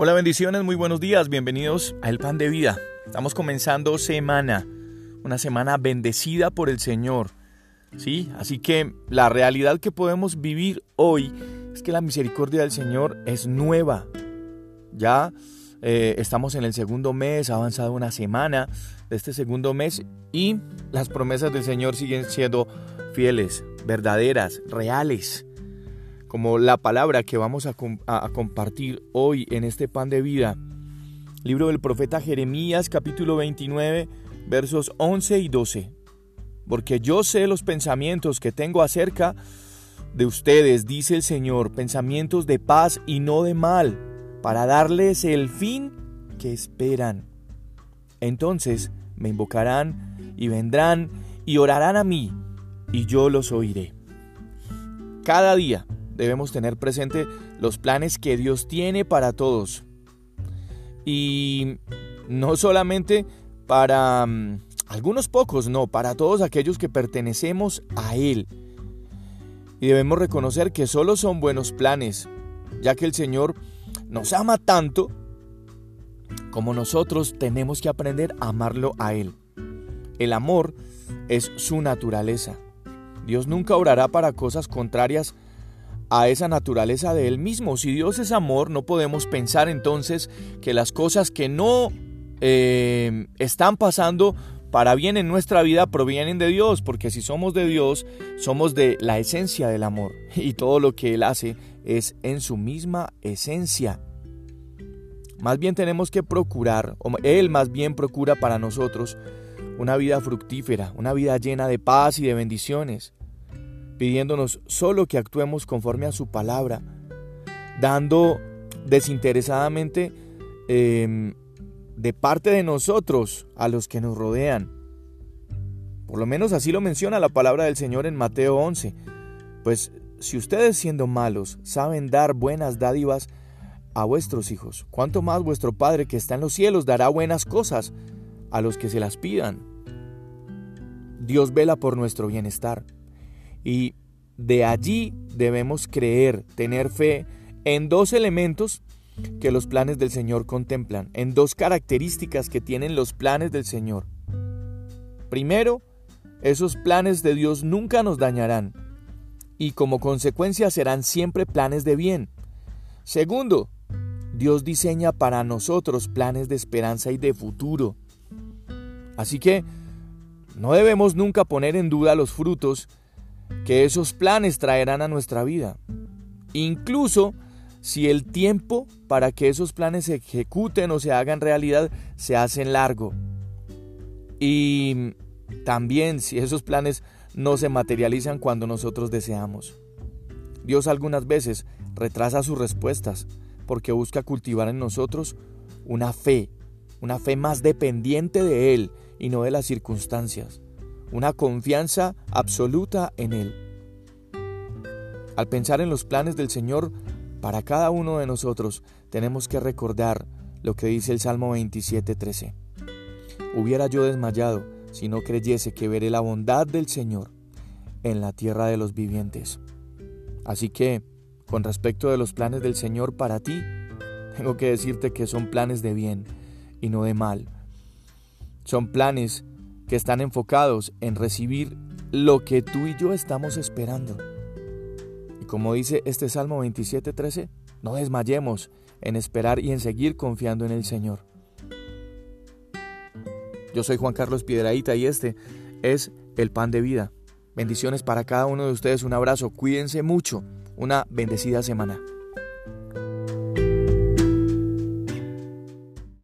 Hola bendiciones, muy buenos días, bienvenidos a El Pan de Vida. Estamos comenzando semana, una semana bendecida por el Señor. ¿Sí? Así que la realidad que podemos vivir hoy es que la misericordia del Señor es nueva. Ya eh, estamos en el segundo mes, ha avanzado una semana de este segundo mes y las promesas del Señor siguen siendo fieles, verdaderas, reales como la palabra que vamos a, compartir hoy en este pan de vida. Libro del profeta Jeremías capítulo 29 versos 11 y 12. Porque yo sé los pensamientos que tengo acerca de ustedes, dice el Señor, pensamientos de paz y no de mal, para darles el fin que esperan. Entonces me invocarán y vendrán y orarán a mí, y yo los oiré. Cada día debemos tener presente los planes que Dios tiene para todos. Y no solamente para mm, algunos pocos, no, para todos aquellos que pertenecemos a Él. Y debemos reconocer que solo son buenos planes, ya que el Señor nos ama tanto como nosotros tenemos que aprender a amarlo a Él. El amor es su naturaleza. Dios nunca orará para cosas contrarias a esa naturaleza de Él mismo. Si Dios es amor, no podemos pensar entonces que las cosas que no eh, están pasando para bien en nuestra vida provienen de Dios, porque si somos de Dios, somos de la esencia del amor, y todo lo que Él hace es en su misma esencia. Más bien tenemos que procurar, o Él más bien procura para nosotros, una vida fructífera, una vida llena de paz y de bendiciones pidiéndonos solo que actuemos conforme a su palabra, dando desinteresadamente em, de parte de nosotros a los que nos rodean. Por lo menos así lo menciona la palabra del Señor en Mateo 11. Pues si ustedes siendo malos saben dar buenas dádivas a vuestros hijos, ¿cuánto más vuestro Padre que está en los cielos dará buenas cosas a los que se las pidan? Dios vela por nuestro bienestar. Y de allí debemos creer, tener fe en dos elementos que los planes del Señor contemplan, en dos características que tienen los planes del Señor. Primero, esos planes de Dios nunca nos dañarán y como consecuencia serán siempre planes de bien. Segundo, Dios diseña para nosotros planes de esperanza y de futuro. Así que no debemos nunca poner en duda los frutos que esos planes traerán a nuestra vida. Incluso si el tiempo para que esos planes se ejecuten o se hagan realidad se hace largo. Y también si esos planes no se materializan cuando nosotros deseamos. Dios algunas veces retrasa sus respuestas porque busca cultivar en nosotros una fe, una fe más dependiente de Él y no de las circunstancias una confianza absoluta en Él. Al pensar en los planes del Señor para cada uno de nosotros, tenemos que recordar lo que dice el Salmo 27:13. Hubiera yo desmayado si no creyese que veré la bondad del Señor en la tierra de los vivientes. Así que, con respecto de los planes del Señor para ti, tengo que decirte que son planes de bien y no de mal. Son planes que están enfocados en recibir lo que tú y yo estamos esperando. Y como dice este Salmo 27:13, no desmayemos en esperar y en seguir confiando en el Señor. Yo soy Juan Carlos Piedraíta y este es el pan de vida. Bendiciones para cada uno de ustedes, un abrazo, cuídense mucho, una bendecida semana.